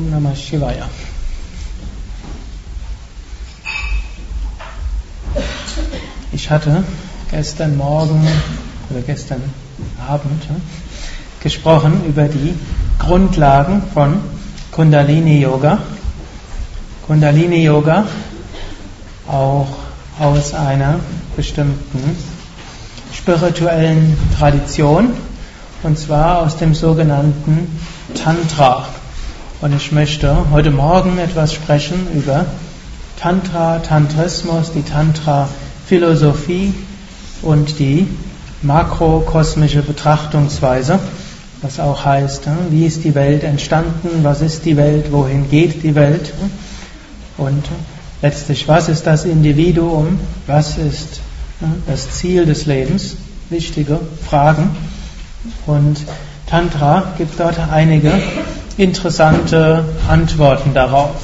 Om Namah Shivaya. Ich hatte gestern Morgen oder gestern Abend gesprochen über die Grundlagen von Kundalini Yoga. Kundalini Yoga auch aus einer bestimmten spirituellen Tradition und zwar aus dem sogenannten Tantra. Und ich möchte heute Morgen etwas sprechen über Tantra, Tantrismus, die Tantra-Philosophie und die makrokosmische Betrachtungsweise, was auch heißt, hm, wie ist die Welt entstanden, was ist die Welt, wohin geht die Welt? Und letztlich, was ist das Individuum, was ist hm, das Ziel des Lebens, wichtige Fragen. Und Tantra gibt dort einige interessante Antworten darauf.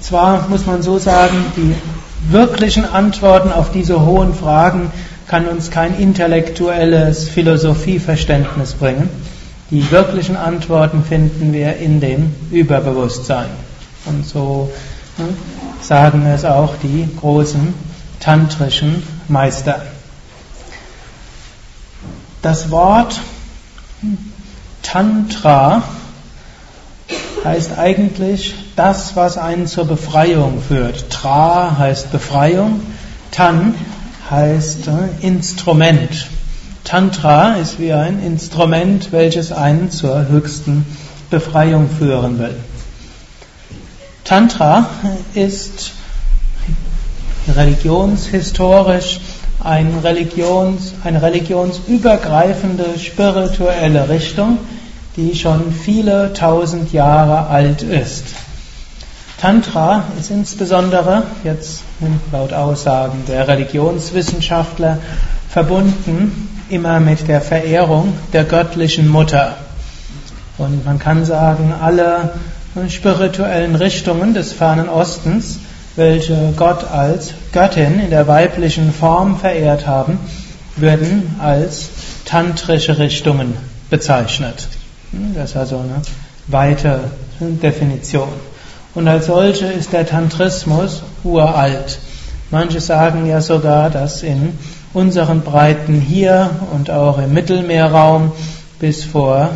Zwar muss man so sagen, die wirklichen Antworten auf diese hohen Fragen kann uns kein intellektuelles Philosophieverständnis bringen. Die wirklichen Antworten finden wir in dem Überbewusstsein. Und so hm, sagen es auch die großen tantrischen Meister. Das Wort Tantra heißt eigentlich das, was einen zur Befreiung führt. Tra heißt Befreiung, Tan heißt äh, Instrument. Tantra ist wie ein Instrument, welches einen zur höchsten Befreiung führen will. Tantra ist religionshistorisch ein Religions, eine religionsübergreifende spirituelle Richtung, die schon viele tausend Jahre alt ist. Tantra ist insbesondere jetzt laut Aussagen der Religionswissenschaftler verbunden immer mit der Verehrung der göttlichen Mutter. Und man kann sagen, alle spirituellen Richtungen des fernen Ostens welche Gott als Göttin in der weiblichen Form verehrt haben, werden als tantrische Richtungen bezeichnet. Das ist also eine weite Definition. Und als solche ist der Tantrismus uralt. Manche sagen ja sogar, dass in unseren Breiten hier und auch im Mittelmeerraum bis vor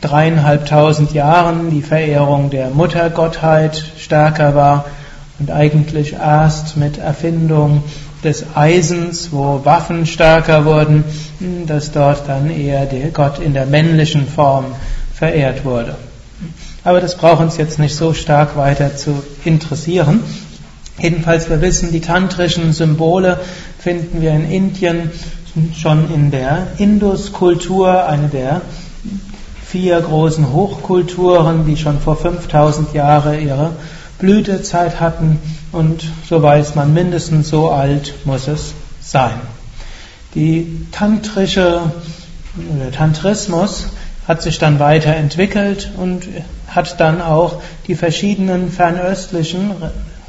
dreieinhalbtausend Jahren die Verehrung der Muttergottheit stärker war und eigentlich erst mit Erfindung des Eisens, wo Waffen stärker wurden, dass dort dann eher der Gott in der männlichen Form verehrt wurde. Aber das braucht uns jetzt nicht so stark weiter zu interessieren. Jedenfalls, wir wissen, die tantrischen Symbole finden wir in Indien schon in der Indus-Kultur, eine der vier großen Hochkulturen, die schon vor 5000 Jahren ihre Blütezeit hatten und so weiß man, mindestens so alt muss es sein. Die tantrische oder Tantrismus hat sich dann weiterentwickelt und hat dann auch die verschiedenen fernöstlichen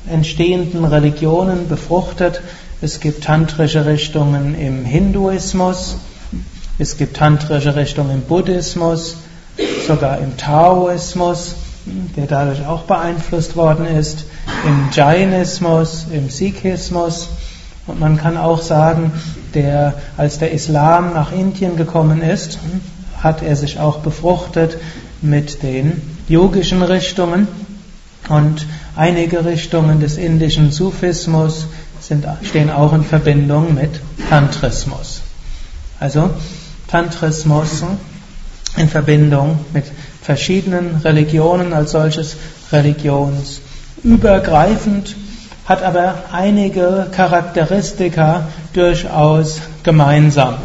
entstehenden Religionen befruchtet. Es gibt tantrische Richtungen im Hinduismus, es gibt tantrische Richtungen im Buddhismus, sogar im Taoismus der dadurch auch beeinflusst worden ist, im Jainismus, im Sikhismus. Und man kann auch sagen, der, als der Islam nach Indien gekommen ist, hat er sich auch befruchtet mit den yogischen Richtungen und einige Richtungen des indischen Sufismus sind, stehen auch in Verbindung mit Tantrismus. Also Tantrismus in Verbindung mit verschiedenen Religionen als solches religionsübergreifend, hat aber einige Charakteristika durchaus gemeinsam.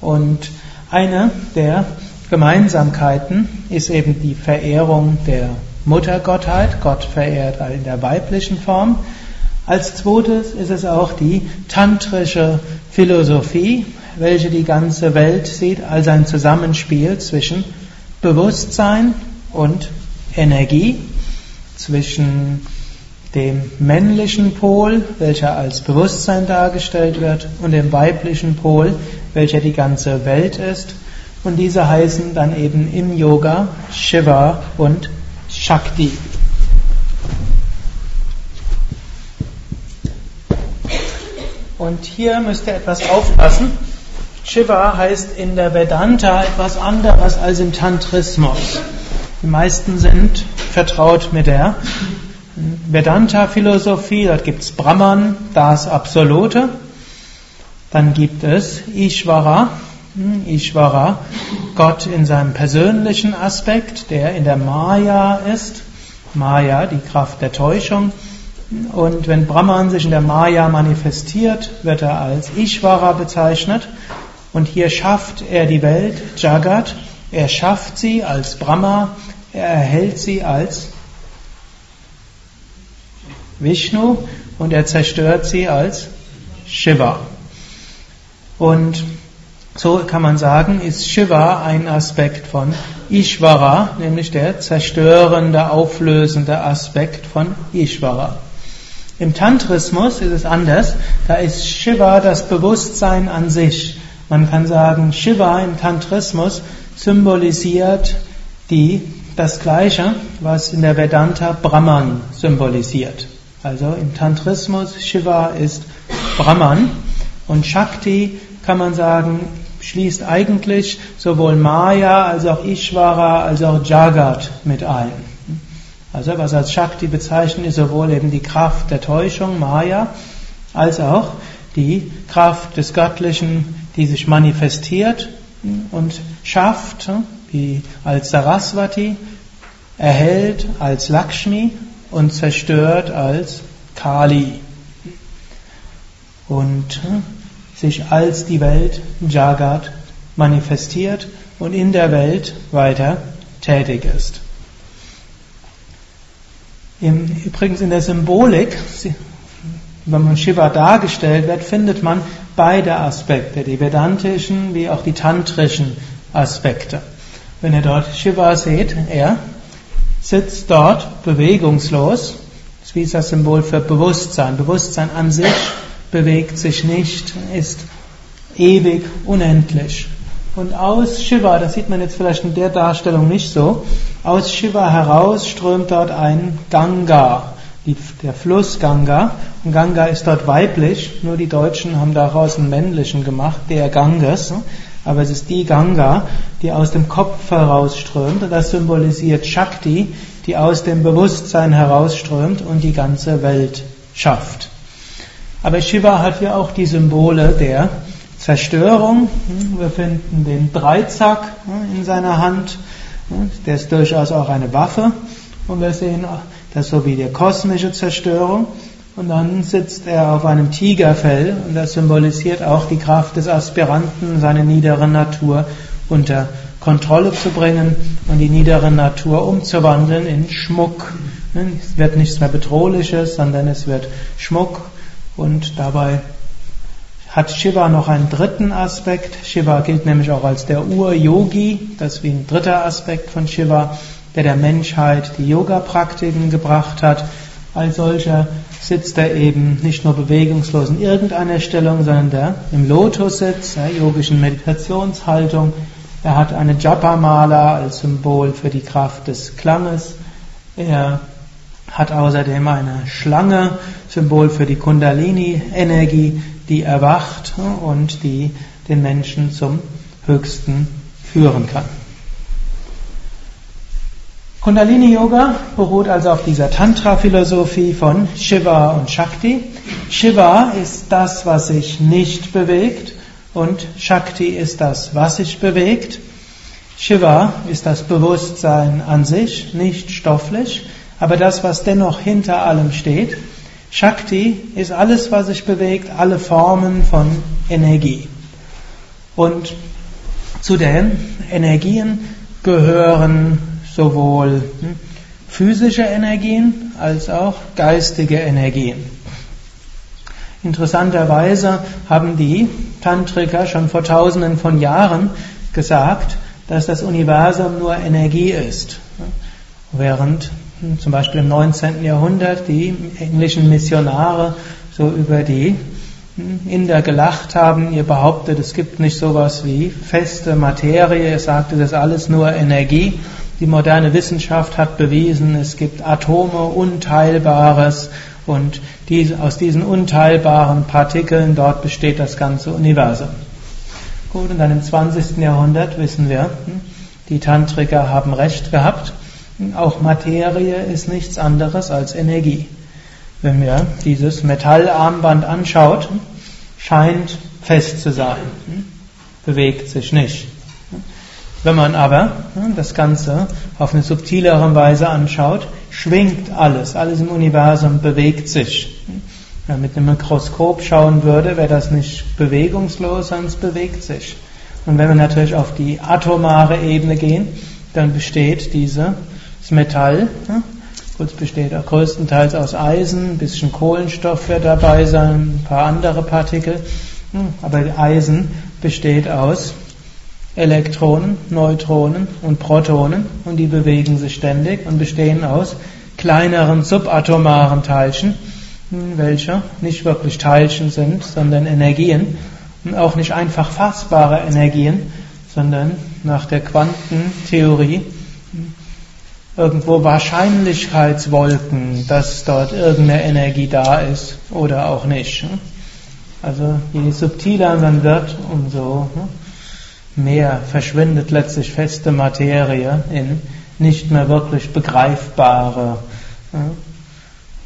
Und eine der Gemeinsamkeiten ist eben die Verehrung der Muttergottheit, Gott verehrt in der weiblichen Form. Als zweites ist es auch die tantrische Philosophie, welche die ganze Welt sieht als ein Zusammenspiel zwischen Bewusstsein und Energie, zwischen dem männlichen Pol, welcher als Bewusstsein dargestellt wird, und dem weiblichen Pol, welcher die ganze Welt ist, Und diese heißen dann eben im Yoga Shiva und Shakti. Und hier müsst ihr etwas aufpassen. Shiva heißt in der Vedanta etwas anderes als im Tantrismus. Die meisten sind vertraut mit der Vedanta-Philosophie. Dort gibt es Brahman, das Absolute. Dann gibt es Ishvara, hm, Ishvara, Gott in seinem persönlichen Aspekt, der in der Maya ist. Maya, die Kraft der Täuschung. Und wenn Brahman sich in der Maya manifestiert, wird er als Ishvara bezeichnet. Und hier schafft er die Welt, Jagat. Er schafft sie als Brahma. Er erhält sie als Vishnu und er zerstört sie als Shiva. Und so kann man sagen, ist Shiva ein Aspekt von Ishvara, nämlich der zerstörende, auflösende Aspekt von Ishvara. Im Tantrismus ist es anders. Da ist Shiva das Bewusstsein an sich. Man kann sagen, Shiva im Tantrismus symbolisiert die, das Gleiche, was in der Vedanta Brahman symbolisiert. Also im Tantrismus Shiva ist Brahman und Shakti kann man sagen, schließt eigentlich sowohl Maya als auch Ishvara als auch Jagat mit ein. Also was als Shakti bezeichnet, ist sowohl eben die Kraft der Täuschung, Maya, als auch die Kraft des Göttlichen, die sich manifestiert und schafft, wie als Saraswati, erhält als Lakshmi und zerstört als Kali. Und sich als die Welt Jagat manifestiert und in der Welt weiter tätig ist. Übrigens in der Symbolik, wenn man Shiva dargestellt wird, findet man beide Aspekte, die vedantischen wie auch die tantrischen Aspekte. Wenn ihr dort Shiva seht, er sitzt dort bewegungslos, das ist das Symbol für Bewusstsein. Bewusstsein an sich bewegt sich nicht, ist ewig, unendlich. Und aus Shiva, das sieht man jetzt vielleicht in der Darstellung nicht so, aus Shiva heraus strömt dort ein Ganga, der Fluss Ganga. Und Ganga ist dort weiblich, nur die Deutschen haben daraus einen männlichen gemacht, der Ganges. Aber es ist die Ganga, die aus dem Kopf herausströmt und das symbolisiert Shakti, die aus dem Bewusstsein herausströmt und die ganze Welt schafft. Aber Shiva hat hier auch die Symbole der Zerstörung. Wir finden den Dreizack in seiner Hand. Der ist durchaus auch eine Waffe. Und wir sehen das so wie die kosmische Zerstörung. Und dann sitzt er auf einem Tigerfell und das symbolisiert auch die Kraft des Aspiranten, seine niedere Natur unter Kontrolle zu bringen und die niedere Natur umzuwandeln in Schmuck. Es wird nichts mehr Bedrohliches, sondern es wird Schmuck und dabei hat Shiva noch einen dritten Aspekt. Shiva gilt nämlich auch als der Ur-Yogi, das ist wie ein dritter Aspekt von Shiva, der der Menschheit die Yoga-Praktiken gebracht hat. Als solcher sitzt er eben nicht nur bewegungslos in irgendeiner Stellung, sondern der im Lotus sitzt, der yogischen Meditationshaltung. Er hat eine Japa-Mala als Symbol für die Kraft des Klanges. Er hat außerdem eine Schlange, Symbol für die Kundalini-Energie, die erwacht und die den Menschen zum Höchsten führen kann. Kundalini Yoga beruht also auf dieser Tantra-Philosophie von Shiva und Shakti. Shiva ist das, was sich nicht bewegt und Shakti ist das, was sich bewegt. Shiva ist das Bewusstsein an sich, nicht stofflich aber das, was dennoch hinter allem steht. Shakti ist alles, was sich bewegt, alle Formen von Energie. Und zu den Energien gehören sowohl hm, physische Energien als auch geistige Energien. Interessanterweise haben die Tantriker schon vor tausenden von Jahren gesagt, dass das Universum nur Energie ist. Während zum Beispiel im 19. Jahrhundert die englischen Missionare so über die Inder gelacht haben. Ihr behauptet, es gibt nicht sowas wie feste Materie. Ihr sagt, es ist alles nur Energie. Die moderne Wissenschaft hat bewiesen, es gibt Atome, Unteilbares und aus diesen unteilbaren Partikeln, dort besteht das ganze Universum. Gut, und dann im 20. Jahrhundert wissen wir, hm, die Tantriker haben recht gehabt. Auch Materie ist nichts anderes als Energie. Wenn wir dieses Metallarmband anschaut, scheint fest zu sein, hm, bewegt sich nicht. Wenn man aber das Ganze auf eine subtilere Weise anschaut, schwingt alles, alles im Universum bewegt sich. Wenn man mit einem Mikroskop schauen würde, wäre das nicht bewegungslos, sondern es bewegt sich. Und wenn wir natürlich auf die atomare Ebene gehen, dann besteht dieses Metall, es besteht auch größtenteils aus Eisen, ein bisschen Kohlenstoff wird dabei sein, ein paar andere Partikel, aber Eisen besteht aus Elektronen, Neutronen und Protonen und die bewegen sich ständig und bestehen aus kleineren subatomaren Teilchen, welche nicht wirklich Teilchen sind, sondern Energien und auch nicht einfach fassbare Energien, sondern nach der Quantentheorie irgendwo Wahrscheinlichkeitswolken, dass dort irgendeine Energie da ist oder auch nicht. Also je subtiler man wird, umso mehr verschwindet letztlich feste Materie in nicht mehr wirklich begreifbare äh,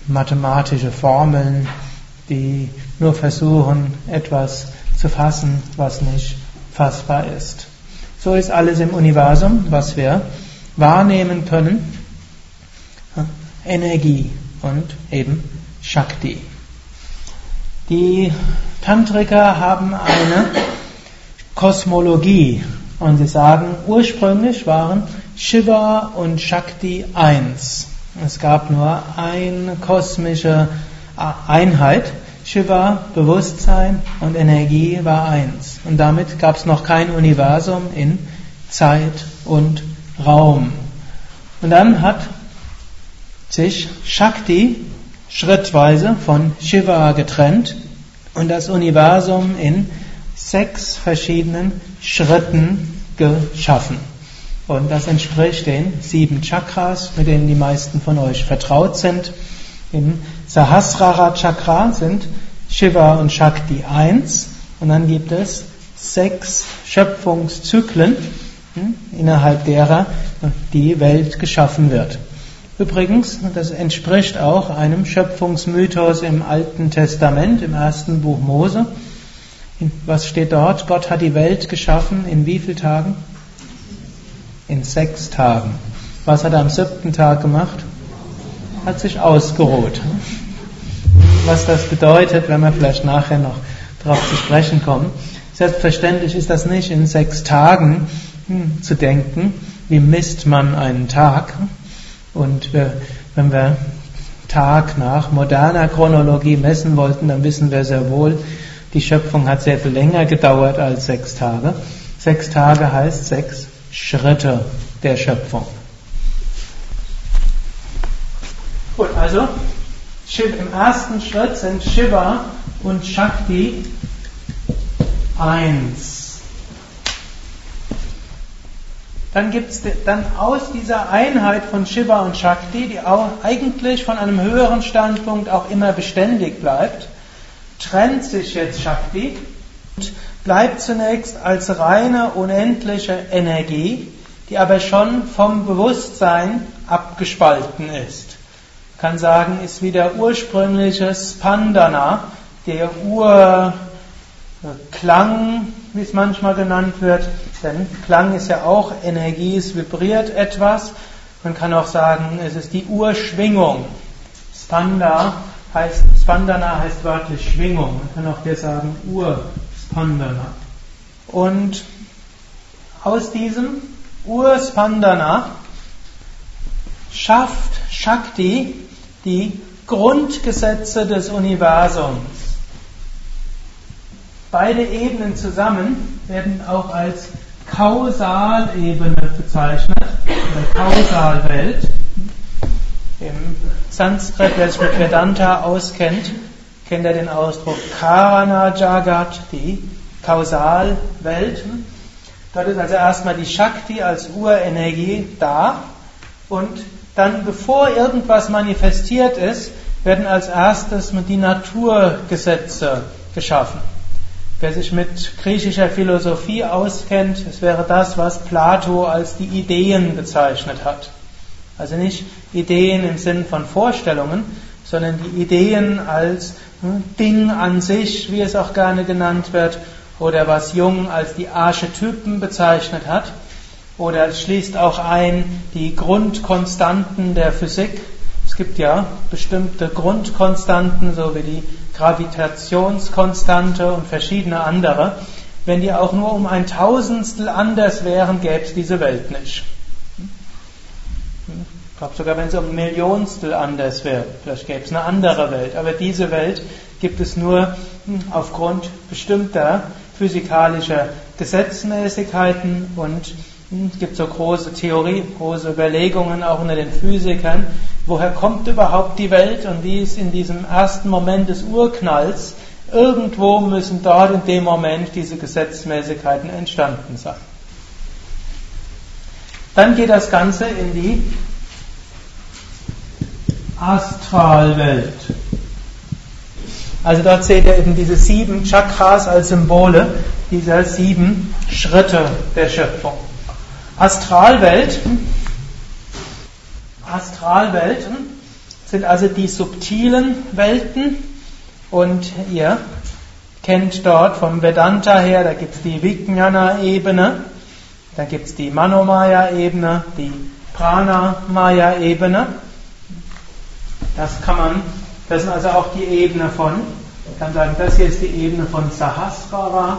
mathematische Formeln, die nur versuchen, etwas zu fassen, was nicht fassbar ist. So ist alles im Universum, was wir wahrnehmen können, Energie und eben Shakti. Die Tantriker haben eine Kosmologie. Und sie sagen, ursprünglich waren Shiva und Shakti eins. Es gab nur eine kosmische Einheit. Shiva, Bewusstsein und Energie war eins. Und damit gab es noch kein Universum in Zeit und Raum. Und dann hat sich Shakti schrittweise von Shiva getrennt und das Universum in sechs verschiedenen Schritten geschaffen. Und das entspricht den sieben Chakras, mit denen die meisten von euch vertraut sind. Im Sahasrara Chakra sind Shiva und Shakti eins und dann gibt es sechs Schöpfungszyklen, hm, innerhalb derer die Welt geschaffen wird. Übrigens, das entspricht auch einem Schöpfungsmythos im Alten Testament, im ersten Buch Mose. Was steht dort? Gott hat die Welt geschaffen in wie vielen Tagen? In sechs Tagen. Was hat er am siebten Tag gemacht? Hat sich ausgeruht. Was das bedeutet, wenn wir vielleicht nachher noch darauf zu sprechen kommen. Selbstverständlich ist das nicht in sechs Tagen hm, zu denken. Wie misst man einen Tag? Und wir, wenn wir Tag nach moderner Chronologie messen wollten, dann wissen wir sehr wohl, die Schöpfung hat sehr viel länger gedauert als sechs Tage. Sechs Tage heißt sechs Schritte der Schöpfung. Gut, also im ersten Schritt sind Shiva und Shakti eins. Dann gibt es dann aus dieser Einheit von Shiva und Shakti, die auch eigentlich von einem höheren Standpunkt auch immer beständig bleibt, trennt sich jetzt Shakti und bleibt zunächst als reine, unendliche Energie, die aber schon vom Bewusstsein abgespalten ist. Man kann sagen, ist wie der ursprüngliche Spandana, der Urklang, wie es manchmal genannt wird, denn Klang ist ja auch Energie, es vibriert etwas. Man kann auch sagen, es ist die Urschwingung. Spanda heißt, Spandana heißt wörtlich Schwingung. Man kann auch hier sagen Urspandana. Und aus diesem Urspandana schafft Shakti die Grundgesetze des Universums. Beide Ebenen zusammen werden auch als Kausalebene bezeichnet, oder Kausalwelt. Im Sanskrit, wer sich mit Vedanta auskennt, kennt ihr den Ausdruck Karana Jagat, die Kausalwelt. Dort ist also erstmal die Shakti als Urenergie da und dann, bevor irgendwas manifestiert ist, werden als erstes die Naturgesetze geschaffen. Wer sich mit griechischer Philosophie auskennt, es wäre das, was Plato als die Ideen bezeichnet hat. Also nicht Ideen im Sinn von Vorstellungen, sondern die Ideen als hm, Ding an sich, wie es auch gerne genannt wird, oder was Jung als die Archetypen bezeichnet hat. Oder es schließt auch ein die Grundkonstanten der Physik. Es gibt ja bestimmte Grundkonstanten, so wie die Gravitationskonstante und verschiedene andere. Wenn die auch nur um ein Tausendstel anders wären, gäbe es diese Welt nicht. Glaube sogar, wenn es um ein Millionstel anders wäre, vielleicht gäbe es eine andere Welt. Aber diese Welt gibt es nur aufgrund bestimmter physikalischer Gesetzmäßigkeiten und es gibt so große Theorie, große Überlegungen auch unter den Physikern, woher kommt überhaupt die Welt und wie ist in diesem ersten Moment des Urknalls, irgendwo müssen dort in dem Moment diese Gesetzmäßigkeiten entstanden sein. Dann geht das Ganze in die Astralwelt. Also dort seht ihr eben diese sieben Chakras als Symbole dieser sieben Schritte der Schöpfung. Astralwelten, Astralwelten sind also die subtilen Welten und ihr kennt dort vom Vedanta her, da gibt es die Vijnana-Ebene, da gibt es die Manomaya-Ebene, die Prana-Maya-Ebene. Das kann man, das sind also auch die Ebene von, ich kann sagen, das hier ist die Ebene von Sahasrara,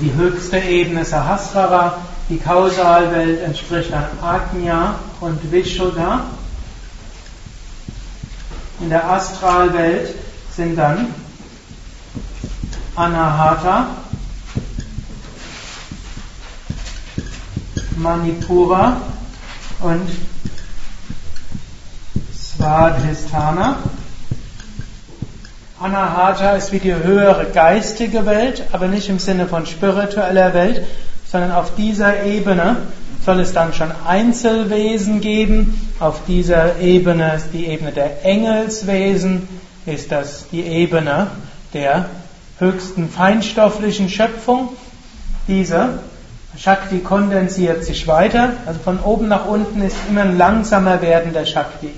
die höchste Ebene Sahasrara, die Kausalwelt entspricht dann Ajna und Vishuddha. In der Astralwelt sind dann Anahata, Manipura und Svadhisthana. Anahata ist wie die höhere geistige Welt, aber nicht im Sinne von spiritueller Welt, sondern auf dieser Ebene soll es dann schon Einzelwesen geben. Auf dieser Ebene ist die Ebene der Engelswesen, ist das die Ebene der höchsten feinstofflichen Schöpfung. Diese Shakti kondensiert sich weiter, also von oben nach unten ist immer ein langsamer werdender Shakti.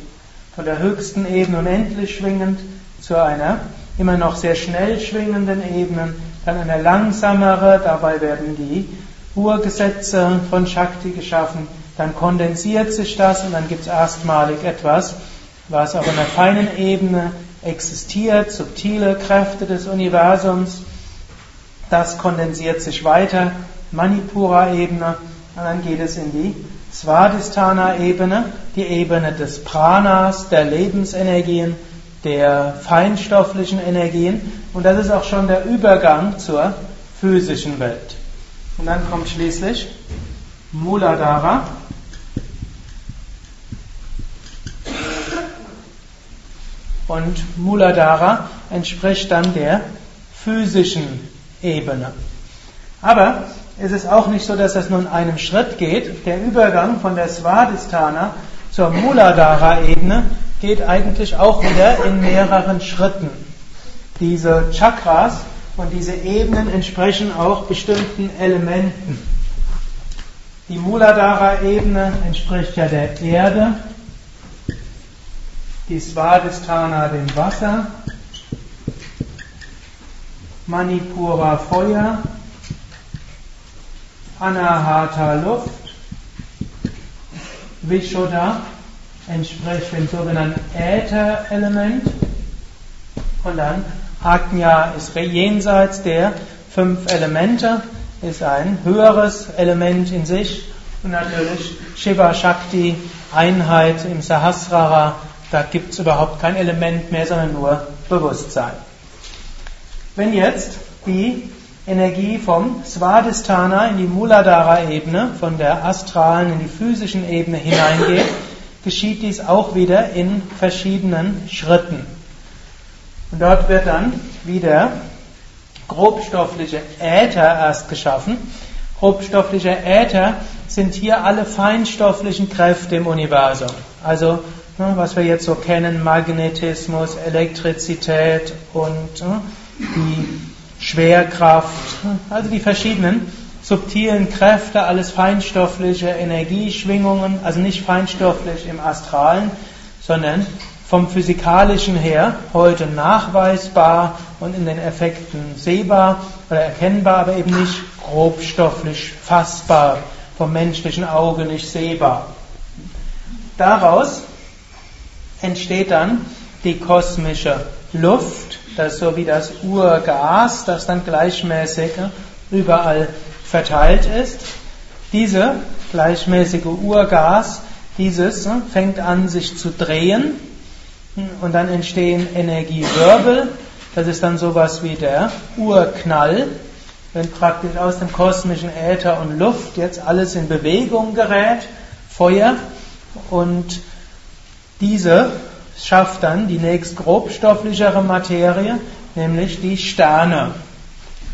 Von der höchsten Ebene unendlich schwingend zu einer immer noch sehr schnell schwingenden Ebene, dann eine langsamere, dabei werden die Urgesetze von Shakti geschaffen, dann kondensiert sich das und dann gibt es erstmalig etwas, was auf einer feinen Ebene existiert, subtile Kräfte des Universums, das kondensiert sich weiter, Manipura-Ebene, und dann geht es in die Svadhisthana-Ebene, die Ebene des Pranas, der Lebensenergien, der feinstofflichen Energien und das ist auch schon der Übergang zur physischen Welt. Und dann kommt schließlich Muladhara. Und Muladhara entspricht dann der physischen Ebene. Aber es ist auch nicht so, dass das nur in einem Schritt geht. Der Übergang von der Svadhisthana zur Muladhara-Ebene geht eigentlich auch wieder in mehreren Schritten. Diese Chakras und diese Ebenen entsprechen auch bestimmten Elementen. Die Muladhara-Ebene entspricht ja der Erde, die Svadhisthana dem Wasser, Manipura Feuer, Anahata Luft, Vishuddha entspricht dem sogenannten Äther-Element. Und dann Ajna ist jenseits der fünf Elemente, ist ein höheres Element in sich. Und natürlich Shiva Shakti, Einheit im Sahasrara, da gibt es überhaupt kein Element mehr, sondern nur Bewusstsein. Wenn jetzt die Energie vom Svadhisthana in die Muladhara-Ebene, von der astralen in die physischen Ebene hineingeht, geschieht dies auch wieder in verschiedenen Schritten. Und dort wird dann wieder grobstoffliche Äther erst geschaffen. Grobstoffliche Äther sind hier alle feinstofflichen Kräfte im Universum. Also ne, was wir jetzt so kennen, Magnetismus, Elektrizität und ne, die Schwerkraft, also die verschiedenen subtilen Kräfte, alles feinstoffliche Energieschwingungen, also nicht feinstofflich im Astralen, sondern vom physikalischen her heute nachweisbar und in den Effekten sehbar oder erkennbar, aber eben nicht grobstofflich fassbar, vom menschlichen Auge nicht sehbar. Daraus entsteht dann die kosmische Luft, das ist so wie das Urgas, das dann gleichmäßig überall verteilt ist. Diese gleichmäßige Urgas, dieses fängt an sich zu drehen und dann entstehen Energiewirbel. Das ist dann sowas wie der Urknall, wenn praktisch aus dem kosmischen Äther und Luft jetzt alles in Bewegung gerät, Feuer und diese schafft dann die nächst grobstofflichere Materie, nämlich die Sterne.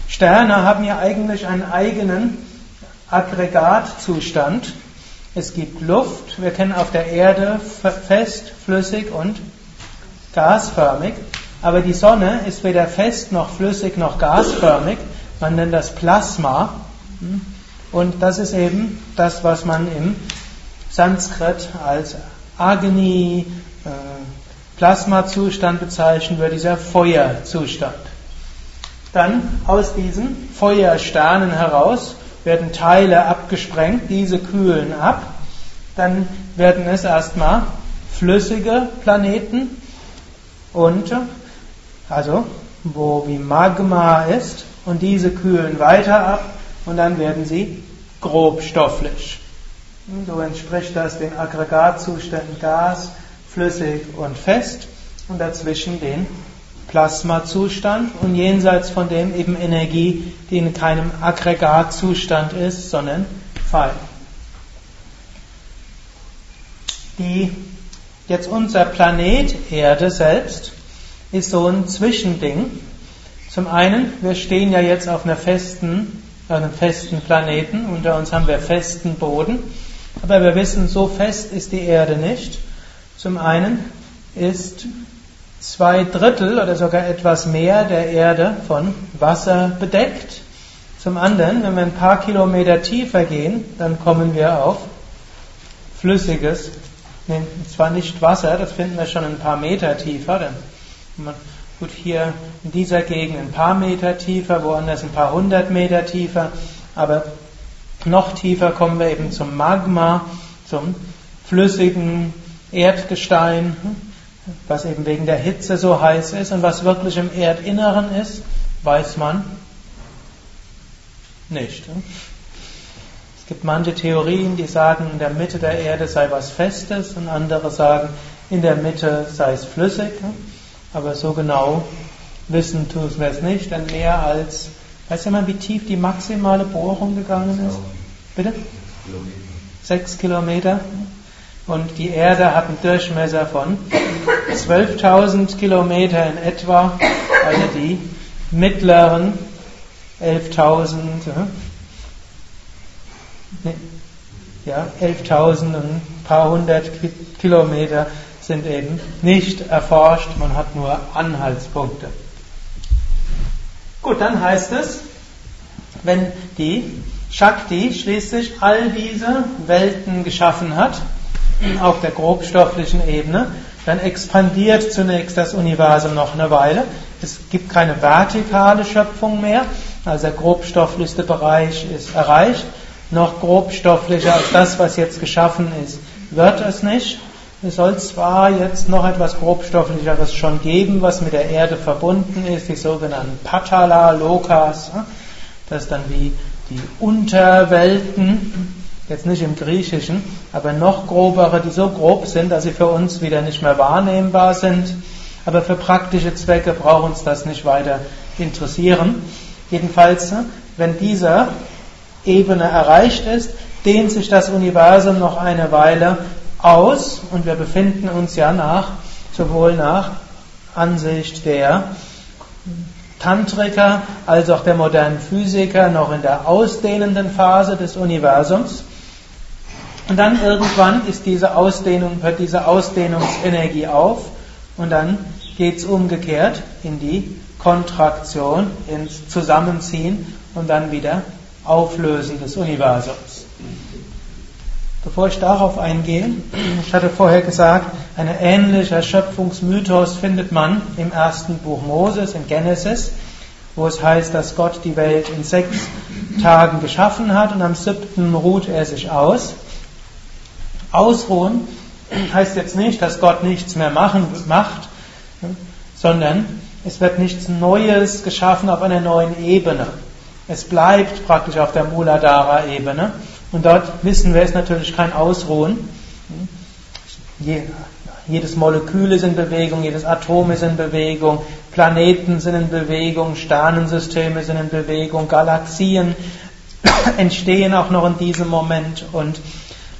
Sterne haben ja eigentlich einen eigenen Aggregatzustand. Es gibt Luft, wir kennen auf der Erde fest, flüssig und gasförmig, aber die Sonne ist weder fest noch flüssig noch gasförmig, man nennt das Plasma und das ist eben das, was man im Sanskrit als Agni, äh, Plasmazustand bezeichnen würde, dieser Feuerzustand. Dann aus diesen Feuersternen heraus werden Teile abgesprengt, diese kühlen ab. Dann werden es erstmal flüssige Planeten und also wo wie Magma ist und diese kühlen weiter ab und dann werden sie grobstofflich. So entspricht das den Aggregatzuständen Gas, flüssig und fest und dazwischen den Plasmazustand und jenseits von dem eben Energie, die in keinem Aggregatzustand ist, sondern fein. Die, jetzt unser Planet Erde selbst ist so ein Zwischending. Zum einen, wir stehen ja jetzt auf einer festen, einem festen Planeten, unter uns haben wir festen Boden, aber wir wissen, so fest ist die Erde nicht. Zum einen ist zwei Drittel oder sogar etwas mehr der Erde von Wasser bedeckt. Zum anderen, wenn wir ein paar Kilometer tiefer gehen, dann kommen wir auf flüssiges, nee, zwar nicht Wasser, das finden wir schon ein paar Meter tiefer, dann, gut, hier in dieser Gegend ein paar Meter tiefer, woanders ein paar hundert Meter tiefer, aber noch tiefer kommen wir eben zum Magma, zum flüssigen Erdgestein, was eben wegen der Hitze so heiß ist und was wirklich im Erdinneren ist, weiß man nicht. Es gibt manche Theorien, die sagen, in der Mitte der Erde sei was Festes und andere sagen, in der Mitte sei es flüssig. Aber so genau wissen tun wir es nicht, denn mehr als, weiß jemand, wie tief die maximale Bohrung gegangen ist? Bitte? Sechs Kilometer. Und die Erde hat einen Durchmesser von 12.000 Kilometer in etwa, also die mittleren 11.000, ja, 11.000 und ein paar hundert Kilometer sind eben nicht erforscht, man hat nur Anhaltspunkte. Gut, dann heißt es, wenn die Shakti schließlich all diese Welten geschaffen hat, auf der grobstofflichen Ebene, dann expandiert zunächst das Universum noch eine Weile. Es gibt keine vertikale Schöpfung mehr, also der grobstofflichste Bereich ist erreicht. Noch grobstofflicher als das, was jetzt geschaffen ist, wird es nicht. Es soll zwar jetzt noch etwas grobstofflicheres schon geben, was mit der Erde verbunden ist, die sogenannten Patala, Lokas, das ist dann wie die Unterwelten, jetzt nicht im Griechischen, aber noch grobere, die so grob sind, dass sie für uns wieder nicht mehr wahrnehmbar sind. Aber für praktische Zwecke braucht uns das nicht weiter interessieren. Jedenfalls, wenn diese Ebene erreicht ist, dehnt sich das Universum noch eine Weile aus und wir befinden uns ja nach, sowohl nach Ansicht der Tantriker als auch der modernen Physiker noch in der ausdehnenden Phase des Universums. Und dann irgendwann ist diese Ausdehnung, hört diese Ausdehnungsenergie auf und dann geht es umgekehrt in die Kontraktion, ins Zusammenziehen und dann wieder Auflösen des Universums. Bevor ich darauf eingehe, ich hatte vorher gesagt, ein ähnlicher Schöpfungsmythos findet man im ersten Buch Moses, in Genesis, wo es heißt, dass Gott die Welt in sechs Tagen geschaffen hat und am siebten ruht er sich aus. Ausruhen heißt jetzt nicht, dass Gott nichts mehr machen, macht, sondern es wird nichts Neues geschaffen auf einer neuen Ebene. Es bleibt praktisch auf der Muladhara-Ebene. Und dort wissen wir, es natürlich kein Ausruhen. Jedes Molekül ist in Bewegung, jedes Atom ist in Bewegung, Planeten sind in Bewegung, Sternensysteme sind in Bewegung, Galaxien entstehen auch noch in diesem Moment und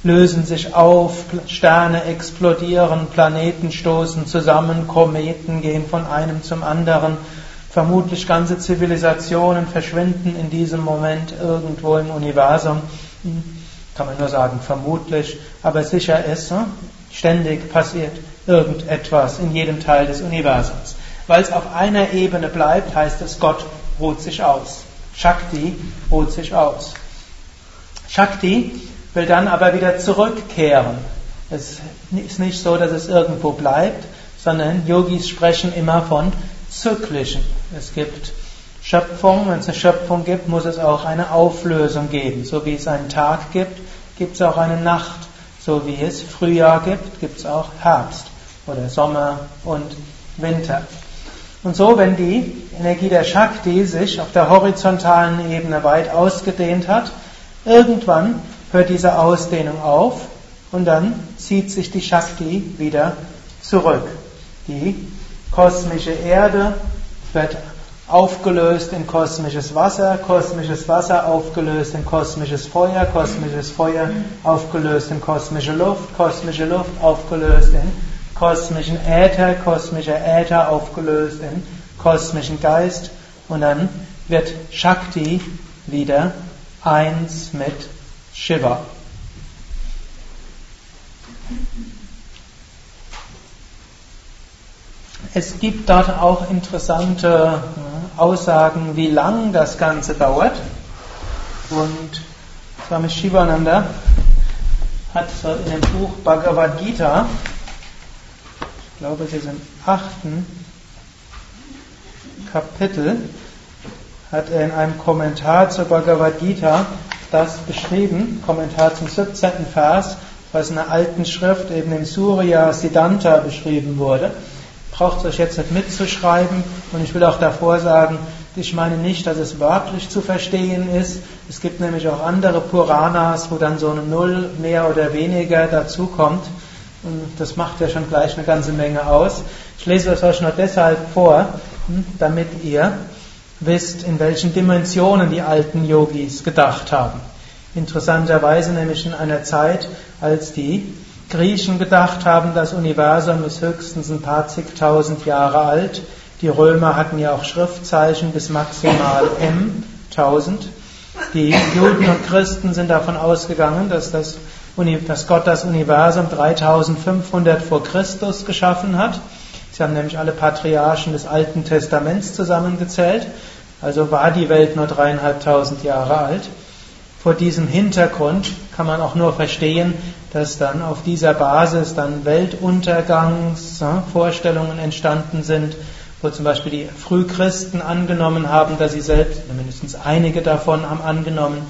lösen sich auf, Sterne explodieren, Planeten stoßen zusammen, Kometen gehen von einem zum anderen. Vermutlich ganze Zivilisationen verschwinden in diesem Moment irgendwo im Universum. Kann man nur sagen, vermutlich, aber sicher ist, hm, ständig passiert irgendetwas in jedem Teil des Universums. Weil es auf einer Ebene bleibt, heißt es, Gott ruht sich aus. Shakti ruht sich aus. Shakti will dann aber wieder zurückkehren. Es ist nicht so, dass es irgendwo bleibt, sondern Yogis sprechen immer von zyklischen. Es gibt Schöpfung, wenn es eine Schöpfung gibt, muss es auch eine Auflösung geben. So wie es einen Tag gibt, gibt es auch eine Nacht. So wie es Frühjahr gibt, gibt es auch Herbst oder Sommer und Winter. Und so, wenn die Energie der Shakti sich auf der horizontalen Ebene weit ausgedehnt hat, irgendwann hört diese Ausdehnung auf und dann zieht sich die Shakti wieder zurück. Die kosmische Erde wird aufgelöst in kosmisches Wasser, kosmisches Wasser aufgelöst in kosmisches Feuer, kosmisches Feuer aufgelöst in kosmische Luft, kosmische Luft aufgelöst in kosmischen Äther, kosmischer Äther aufgelöst in kosmischen Geist und dann wird Shakti wieder eins mit Shiva. Es gibt dort auch interessante Aussagen, wie lang das Ganze dauert. Und Swami Shivananda hat in dem Buch Bhagavad Gita, ich glaube, es ist im achten Kapitel, hat er in einem Kommentar zur Bhagavad Gita das beschrieben, Kommentar zum 17. Vers, was in einer alten Schrift eben im Surya Siddhanta beschrieben wurde braucht euch jetzt nicht mitzuschreiben. Und ich will auch davor sagen, ich meine nicht, dass es wörtlich zu verstehen ist. Es gibt nämlich auch andere Puranas, wo dann so eine Null mehr oder weniger dazukommt. Und das macht ja schon gleich eine ganze Menge aus. Ich lese es euch nur deshalb vor, hm, damit ihr wisst, in welchen Dimensionen die alten Yogis gedacht haben. Interessanterweise nämlich in einer Zeit, als die Griechen gedacht haben, das Universum ist höchstens ein paar zigtausend Jahre alt. Die Römer hatten ja auch Schriftzeichen bis maximal M, 1000. Die Juden und Christen sind davon ausgegangen, dass, das, dass Gott das Universum 3500 vor Christus geschaffen hat. Sie haben nämlich alle Patriarchen des Alten Testaments zusammengezählt. Also war die Welt nur dreieinhalbtausend Jahre alt. Vor diesem Hintergrund kann man auch nur verstehen, dass dann auf dieser Basis dann Weltuntergangsvorstellungen entstanden sind, wo zum Beispiel die Frühchristen angenommen haben, dass sie selbst, mindestens einige davon haben angenommen,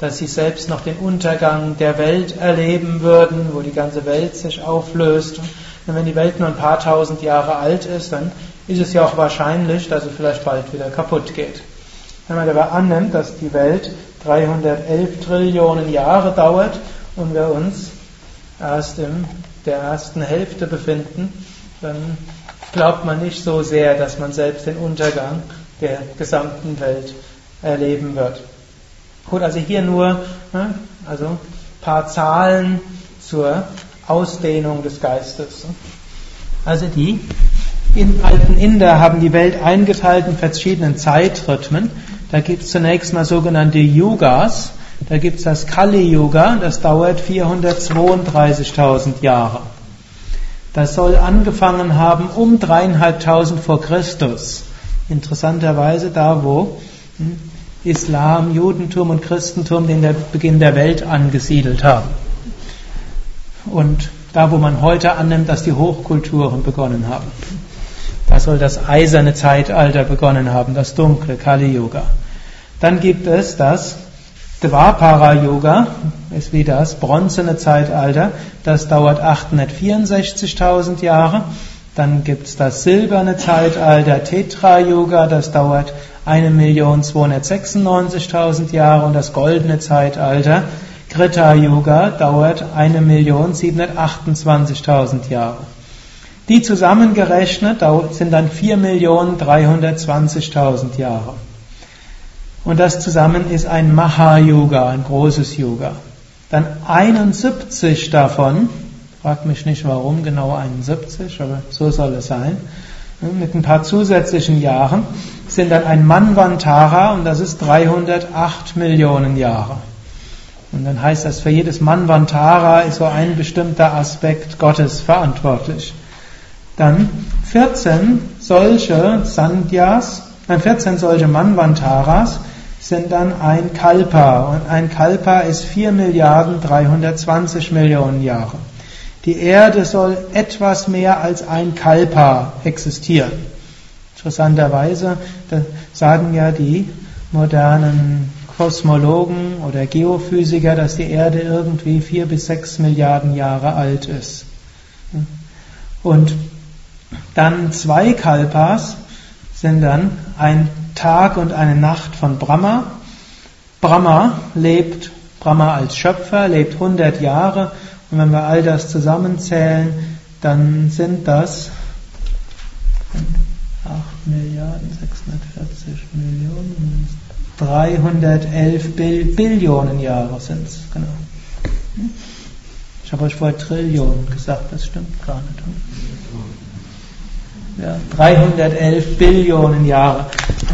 dass sie selbst noch den Untergang der Welt erleben würden, wo die ganze Welt sich auflöst. Und wenn die Welt nur ein paar tausend Jahre alt ist, dann ist es ja auch wahrscheinlich, dass sie vielleicht bald wieder kaputt geht. Wenn man aber annimmt, dass die Welt 311 Trillionen Jahre dauert und wir uns erst in der ersten Hälfte befinden, dann glaubt man nicht so sehr, dass man selbst den Untergang der gesamten Welt erleben wird. Gut, also hier nur ne, also ein paar Zahlen zur Ausdehnung des Geistes. Also die in alten Inder haben die Welt eingeteilt in verschiedenen Zeitrhythmen. Da gibt es zunächst mal sogenannte Yugas. Da gibt es das Kali-Yuga, das dauert 432.000 Jahre. Das soll angefangen haben um dreieinhalbtausend vor Christus. Interessanterweise da, wo hm, Islam, Judentum und Christentum den Beginn der Welt angesiedelt haben. Und da, wo man heute annimmt, dass die Hochkulturen begonnen haben. Da soll das eiserne Zeitalter begonnen haben, das dunkle Kali Yoga. Dann gibt es das Dvapara Yoga, ist wie das bronzene Zeitalter, das dauert 864.000 Jahre. Dann gibt es das silberne Zeitalter Tetra Yoga, das dauert 1.296.000 Jahre und das goldene Zeitalter Krita Yoga dauert 1.728.000 Jahre. Die zusammengerechnet sind dann 4.320.000 Jahre. Und das zusammen ist ein Maha-Yoga, ein großes Yoga. Dann 71 davon, fragt mich nicht warum genau 71, aber so soll es sein, mit ein paar zusätzlichen Jahren, sind dann ein Manvantara und das ist 308 Millionen Jahre. Und dann heißt das, für jedes Manvantara ist so ein bestimmter Aspekt Gottes verantwortlich. Dann 14 solche Sandhyas, nein, 14 solche Manvantaras sind dann ein Kalpa. Und ein Kalpa ist 4 Milliarden 320 Millionen Jahre. Die Erde soll etwas mehr als ein Kalpa existieren. Interessanterweise sagen ja die modernen Kosmologen oder Geophysiker, dass die Erde irgendwie vier bis sechs Milliarden Jahre alt ist. Und dann zwei Kalpas sind dann ein Tag und eine Nacht von Brahma. Brahma lebt, Brahma als Schöpfer lebt 100 Jahre und wenn wir all das zusammenzählen, dann sind das 8 Milliarden 640 Millionen, 311 Billionen Jahre sind es, genau. Ich habe euch vorher Trillionen gesagt, das stimmt gar nicht. Ja, 311 Billionen Jahre.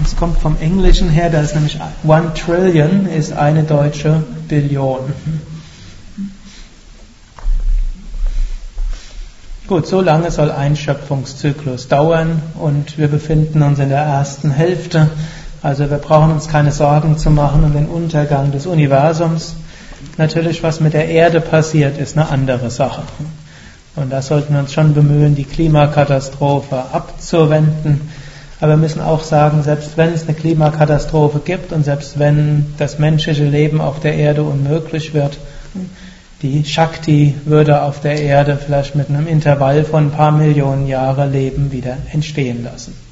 Das kommt vom Englischen her, das ist nämlich One Trillion ist eine deutsche Billion. Gut, so lange soll ein Schöpfungszyklus dauern und wir befinden uns in der ersten Hälfte. Also wir brauchen uns keine Sorgen zu machen um den Untergang des Universums. Natürlich, was mit der Erde passiert, ist eine andere Sache. Und da sollten wir uns schon bemühen, die Klimakatastrophe abzuwenden. Aber wir müssen auch sagen, selbst wenn es eine Klimakatastrophe gibt und selbst wenn das menschliche Leben auf der Erde unmöglich wird, die Shakti würde auf der Erde vielleicht mit einem Intervall von ein paar Millionen Jahre Leben wieder entstehen lassen.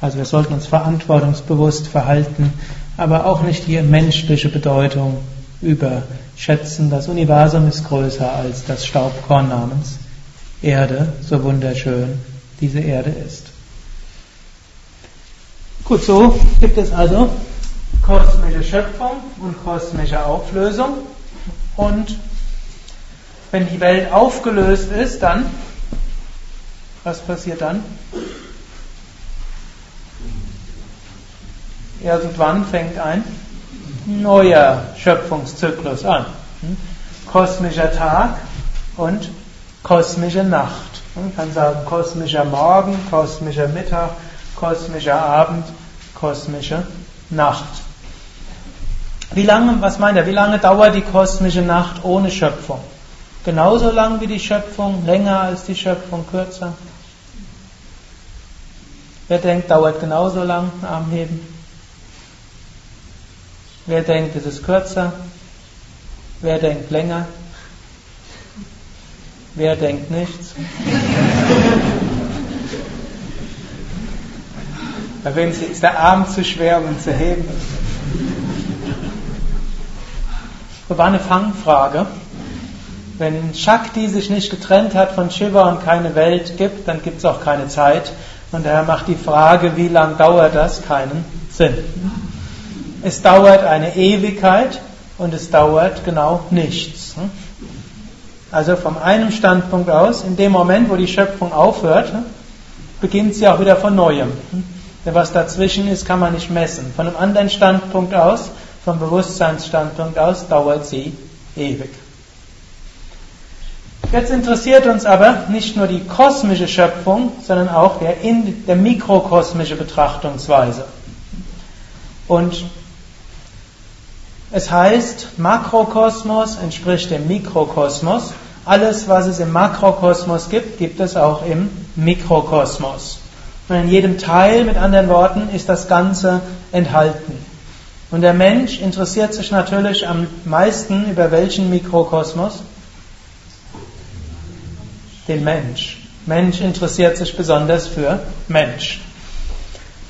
Also wir sollten uns verantwortungsbewusst verhalten, aber auch nicht die menschliche Bedeutung überschätzen. Das Universum ist größer als das Staubkorn namens Erde, so wunderschön diese Erde ist. Gut, so gibt es also kosmische Schöpfung und kosmische Auflösung. Und wenn die Welt aufgelöst ist, dann, was passiert dann? Irgendwann fängt ein neuer Schöpfungszyklus an. Hm? Kosmischer Tag und kosmische Nacht. Man kann sagen kosmischer Morgen, kosmischer Mittag, kosmischer Abend, kosmische Nacht. Wie lange, was meint er, wie lange dauert die kosmische Nacht ohne Schöpfung? Genauso lang wie die Schöpfung, länger als die Schöpfung, kürzer? Wer denkt, dauert genauso lang, Arm heben? Wer denkt, es ist kürzer? Wer denkt länger? Wer denkt nichts? Bei wem ist der Arm zu schwer, um ihn zu heben? Das war eine Fangfrage. Wenn Shakti sich nicht getrennt hat von Shiva und keine Welt gibt, dann gibt es auch keine Zeit. Und daher macht die Frage, wie lang dauert das, keinen Sinn. Es dauert eine Ewigkeit und es dauert genau nichts. Also vom einen Standpunkt aus, in dem Moment, wo die Schöpfung aufhört, beginnt sie auch wieder von neuem. Denn was dazwischen ist, kann man nicht messen. Von einem anderen Standpunkt aus, vom Bewusstseinsstandpunkt aus, dauert sie ewig. Jetzt interessiert uns aber nicht nur die kosmische Schöpfung, sondern auch der, der mikrokosmische Betrachtungsweise. Und es heißt, Makrokosmos entspricht dem Mikrokosmos. Alles, was es im Makrokosmos gibt, gibt es auch im Mikrokosmos. Und in jedem Teil, mit anderen Worten, ist das Ganze enthalten. Und der Mensch interessiert sich natürlich am meisten über welchen Mikrokosmos? Den Mensch. Mensch interessiert sich besonders für Mensch.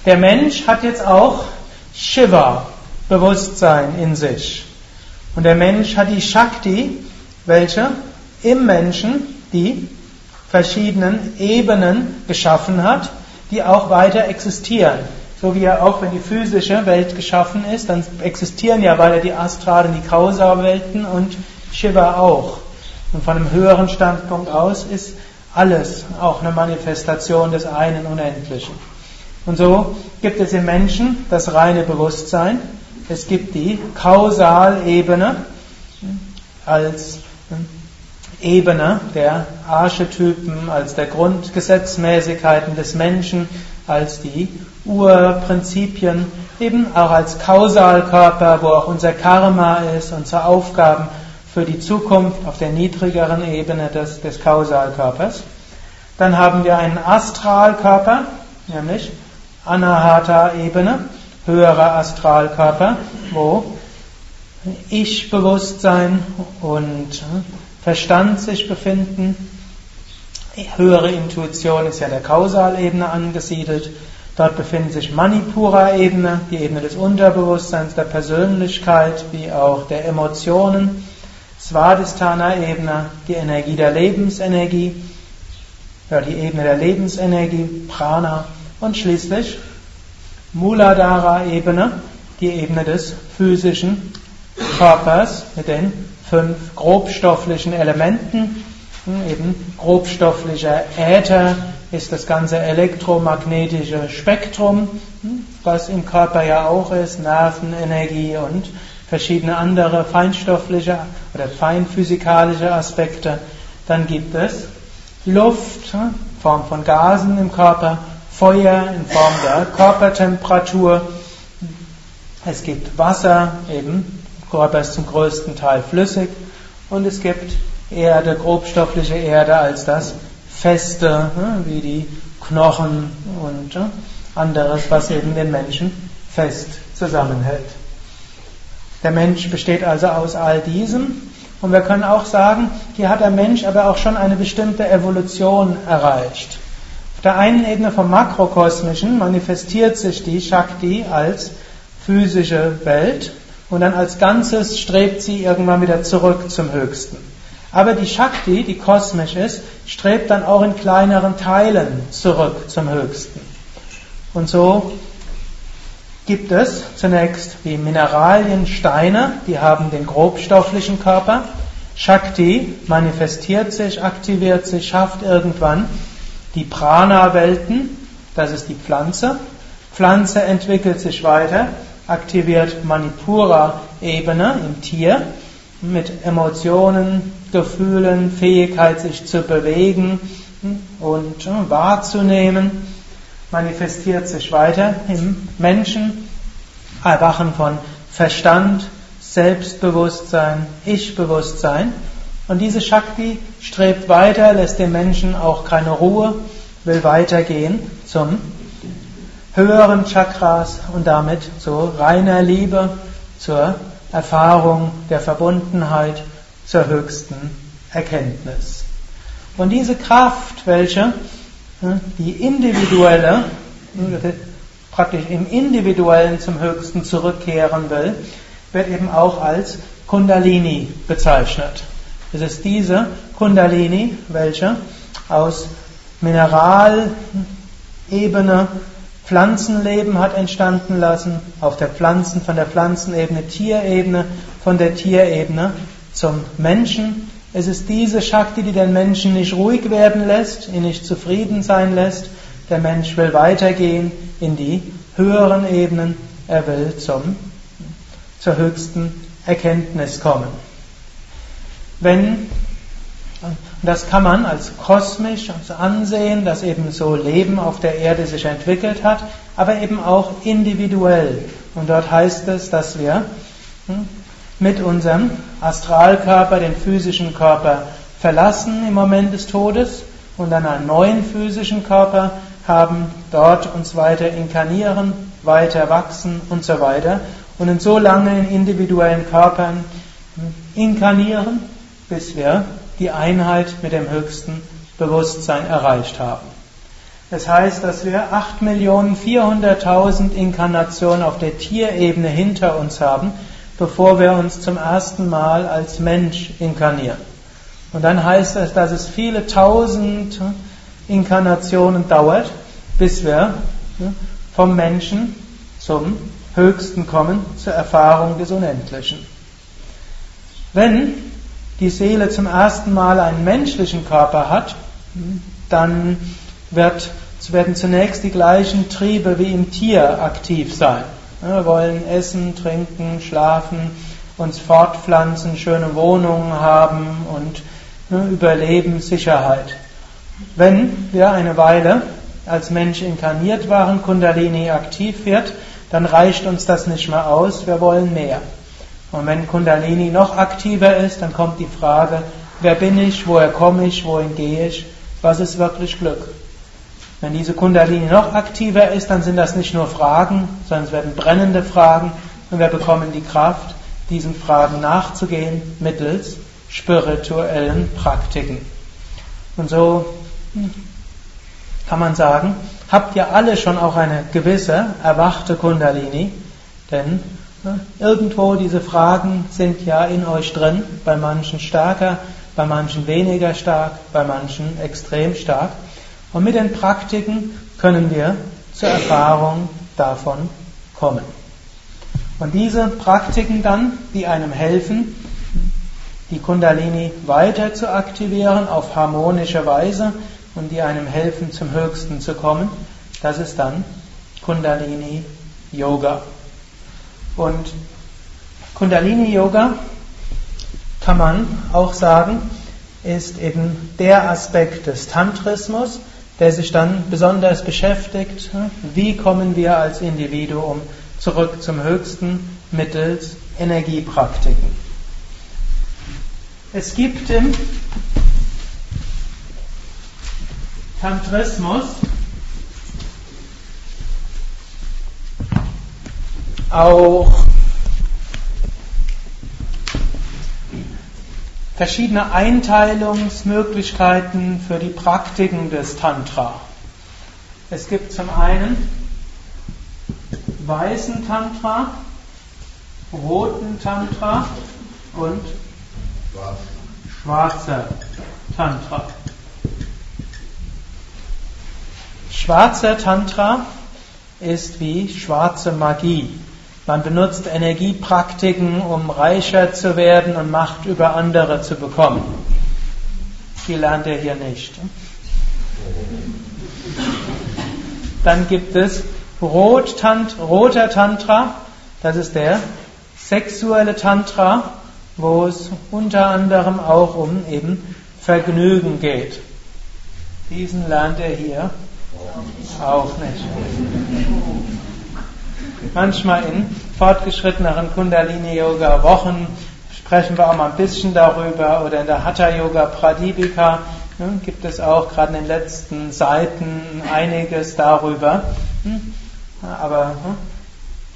Der Mensch hat jetzt auch Shiva, Bewusstsein in sich. Und der Mensch hat die Shakti, welche im Menschen die verschiedenen Ebenen geschaffen hat, die auch weiter existieren. So wie ja auch, wenn die physische Welt geschaffen ist, dann existieren ja weiter die astralen, die Kausalwelten und Shiva auch. Und von einem höheren Standpunkt aus ist alles auch eine Manifestation des einen Unendlichen. Und so gibt es im Menschen das reine Bewusstsein, es gibt die Kausalebene als Ebene der Archetypen, als der Grundgesetzmäßigkeiten des Menschen, als die Urprinzipien, eben auch als Kausalkörper, wo auch unser Karma ist, unsere Aufgaben für die Zukunft auf der niedrigeren Ebene des, des Kausalkörpers. Dann haben wir einen Astralkörper, nämlich Anahata-Ebene, höherer Astralkörper, wo Ich-Bewusstsein und Verstand sich befinden. Höhere Intuition ist ja der Kausalebene angesiedelt. Dort befindet sich Manipura-Ebene, die Ebene des Unterbewusstseins, der Persönlichkeit, wie auch der Emotionen. Svadhisthana-Ebene, die Energie der Lebensenergie, ja, die Ebene der Lebensenergie, Prana und schließlich Muladhara-Ebene, die Ebene des physischen Körpers mit den fünf grobstofflichen Elementen. Eben grobstofflicher Äther ist das ganze elektromagnetische Spektrum, was im Körper ja auch ist, Nervenenergie und verschiedene andere feinstoffliche oder feinphysikalische Aspekte. Dann gibt es Luft, in Form von Gasen im Körper, Feuer in Form der Körpertemperatur. Es gibt Wasser, eben, Körper ist zum größten Teil flüssig. Und es gibt Erde, grobstoffliche Erde als das Feste, ne, wie die Knochen und anderes, was eben den Menschen fest zusammenhält. Der Mensch besteht also aus all diesem. Und wir können auch sagen, hier hat der Mensch aber auch schon eine bestimmte Evolution erreicht. Auf der einen Ebene vom Makrokosmischen manifestiert sich die Shakti als physische Welt und dann als Ganzes strebt sie irgendwann wieder zurück zum Höchsten. Aber die Shakti, die kosmisch ist, strebt dann auch in kleineren Teilen zurück zum Höchsten. Und so gibt es zunächst die Mineralien, Steine, die haben den grobstofflichen Körper. Shakti manifestiert sich, aktiviert sich, schafft irgendwann die Prana-Welten, das ist die Pflanze. Pflanze entwickelt sich weiter, aktiviert Manipura-Ebene im Tier mit Emotionen, Gefühlen, Fähigkeit sich zu bewegen und wahrzunehmen, manifestiert sich weiter im Menschen, Erwachen von Verstand, Selbstbewusstsein, Ich-Bewusstsein und diese Shakti strebt weiter, lässt den Menschen auch keine Ruhe, will weitergehen zum höheren Chakras und damit zu reiner Liebe, zur Erfahrung der Verbundenheit, zur höchsten Erkenntnis. Und diese Kraft, welche hm, die individuelle, praktisch im Individuellen zum Höchsten zurückkehren will, wird eben auch als Kundalini bezeichnet. Es ist diese Kundalini, welche aus Mineralebene Pflanzenleben hat entstanden lassen, auf der Pflanzen, von der Pflanzenebene Tierebene, von der Tierebene zum Menschen Es ist diese Shakti, die den Menschen nicht ruhig werden lässt, ihn nicht zufrieden sein lässt. Der Mensch will weitergehen in die höheren Ebenen. Er will zum, zur höchsten Erkenntnis kommen. Wenn, das kann man als kosmisch ansehen, dass eben so Leben auf der Erde sich entwickelt hat, aber eben auch individuell. Und dort heißt es, dass wir hm, mit unserem Astralkörper den physischen Körper verlassen im Moment des Todes und dann einen neuen physischen Körper haben, dort uns weiter inkarnieren, weiter wachsen und so weiter und in so lange in individuellen Körpern inkarnieren, bis wir die Einheit mit dem höchsten Bewusstsein erreicht haben. Das heißt, dass wir 8.400.000 Inkarnationen auf der Tierebene hinter uns haben, bevor wir uns zum ersten Mal als Mensch inkarnieren. Und dann heißt es, dass es viele tausend Inkarnationen dauert, bis wir vom Menschen zum Höchsten kommen, zur Erfahrung des Unendlichen. Wenn die Seele zum ersten Mal einen menschlichen Körper hat, dann wird, werden zunächst die gleichen Triebe wie im Tier aktiv sein. Wir wollen essen, trinken, schlafen, uns fortpflanzen, schöne Wohnungen haben und überleben, Sicherheit. Wenn wir eine Weile als Mensch inkarniert waren, Kundalini aktiv wird, dann reicht uns das nicht mehr aus, wir wollen mehr. Und wenn Kundalini noch aktiver ist, dann kommt die Frage, wer bin ich, woher komme ich, wohin gehe ich, was ist wirklich Glück? Wenn diese Kundalini noch aktiver ist, dann sind das nicht nur Fragen, sondern es werden brennende Fragen und wir bekommen die Kraft, diesen Fragen nachzugehen mittels spirituellen Praktiken. Und so kann man sagen, habt ihr alle schon auch eine gewisse erwachte Kundalini, denn irgendwo diese Fragen sind ja in euch drin, bei manchen stärker, bei manchen weniger stark, bei manchen extrem stark. Und mit den Praktiken können wir zur Erfahrung davon kommen. Und diese Praktiken dann, die einem helfen, die Kundalini weiter zu aktivieren auf harmonische Weise und die einem helfen, zum Höchsten zu kommen, das ist dann Kundalini Yoga. Und Kundalini Yoga kann man auch sagen, ist eben der Aspekt des Tantrismus, der sich dann besonders beschäftigt, wie kommen wir als Individuum zurück zum Höchsten mittels Energiepraktiken. Es gibt im Tantrismus auch verschiedene Einteilungsmöglichkeiten für die Praktiken des Tantra. Es gibt zum einen weißen Tantra, roten Tantra und schwarzer Tantra. Schwarzer Tantra ist wie schwarze Magie. Man benutzt Energiepraktiken, um reicher zu werden und Macht über andere zu bekommen. Die lernt er hier nicht. Dann gibt es Rot -Tant roter Tantra, das ist der sexuelle Tantra, wo es unter anderem auch um eben Vergnügen geht. Diesen lernt er hier auch nicht. Manchmal in fortgeschritteneren Kundalini-Yoga-Wochen sprechen wir auch mal ein bisschen darüber oder in der Hatha-Yoga Pradipika ne, gibt es auch gerade in den letzten Seiten einiges darüber. Hm? Aber hm,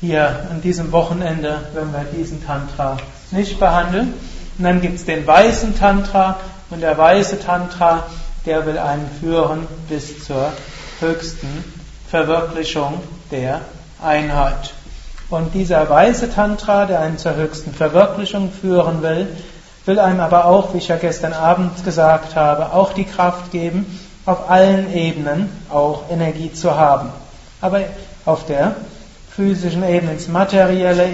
hier an diesem Wochenende werden wir diesen Tantra nicht behandeln. Und dann gibt es den weißen Tantra und der weiße Tantra, der will einen führen bis zur höchsten Verwirklichung der Einheit. Und dieser weise Tantra, der einen zur höchsten Verwirklichung führen will, will einem aber auch, wie ich ja gestern Abend gesagt habe, auch die Kraft geben, auf allen Ebenen auch Energie zu haben. Aber auf der physischen Ebene, ins materielle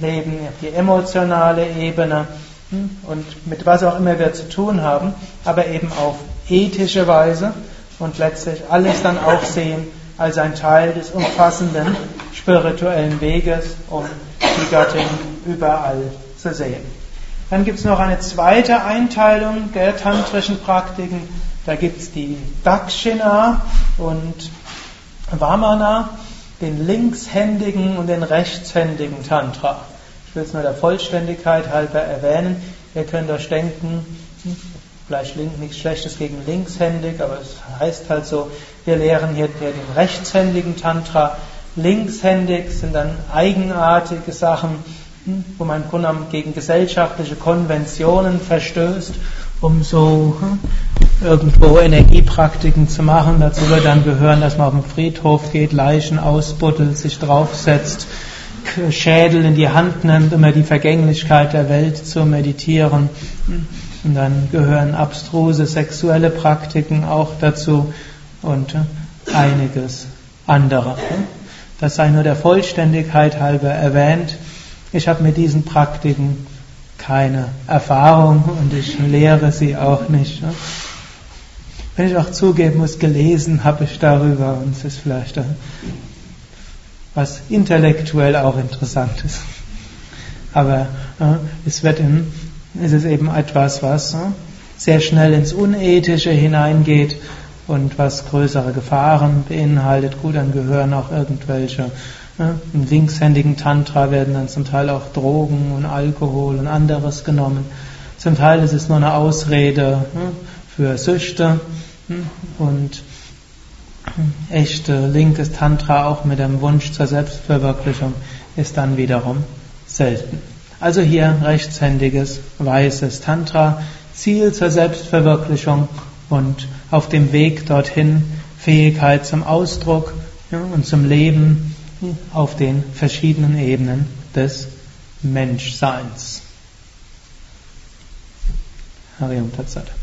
Leben, die emotionale Ebene, hm, und mit was auch immer wir zu tun haben, aber eben auf ethische Weise und letztlich alles dann auch sehen als ein Teil des umfassenden spirituellen Weges, um die Göttin überall zu sehen. Dann gibt es noch eine zweite Einteilung der tantrischen Praktiken. Da gibt es die Dakshina und Vamana, den linkshändigen und den rechtshändigen Tantra. Ich will es nur der Vollständigkeit halber erwähnen. Ihr könnt euch denken, hm, vielleicht nichts Schlechtes gegen linkshändig, aber es heißt halt so, wir lehren hier den rechtshändigen Tantra. Linkshändig sind dann eigenartige Sachen, hm, wo man im Grunde gegen gesellschaftliche Konventionen verstößt, um so hm, irgendwo Energiepraktiken zu machen. Dazu wird dann gehören, dass man auf den Friedhof geht, Leichen ausbuddelt, sich draufsetzt, Schädel in die Hand nimmt, um die Vergänglichkeit der Welt zu meditieren. Und dann gehören abstruse sexuelle Praktiken auch dazu und einiges andere. Das sei nur der Vollständigkeit halber erwähnt. Ich habe mit diesen Praktiken keine Erfahrung und ich lehre sie auch nicht. Wenn ich auch zugeben muss, gelesen habe ich darüber und es ist vielleicht was intellektuell auch interessant ist. Aber äh, es wird in, es ist eben etwas, was äh, sehr schnell ins Unethische hineingeht und was größere Gefahren beinhaltet. Gut, dann gehören auch irgendwelche äh, im linkshändigen Tantra werden dann zum Teil auch Drogen und Alkohol und anderes genommen. Zum Teil ist es nur eine Ausrede äh, für Süchte äh, und echte linkes Tantra auch mit dem Wunsch zur Selbstverwirklichung ist dann wiederum selten. Also hier rechtshändiges, weißes Tantra, Ziel zur Selbstverwirklichung und auf dem Weg dorthin Fähigkeit zum Ausdruck und zum Leben auf den verschiedenen Ebenen des Menschseins. Harium Tatsat.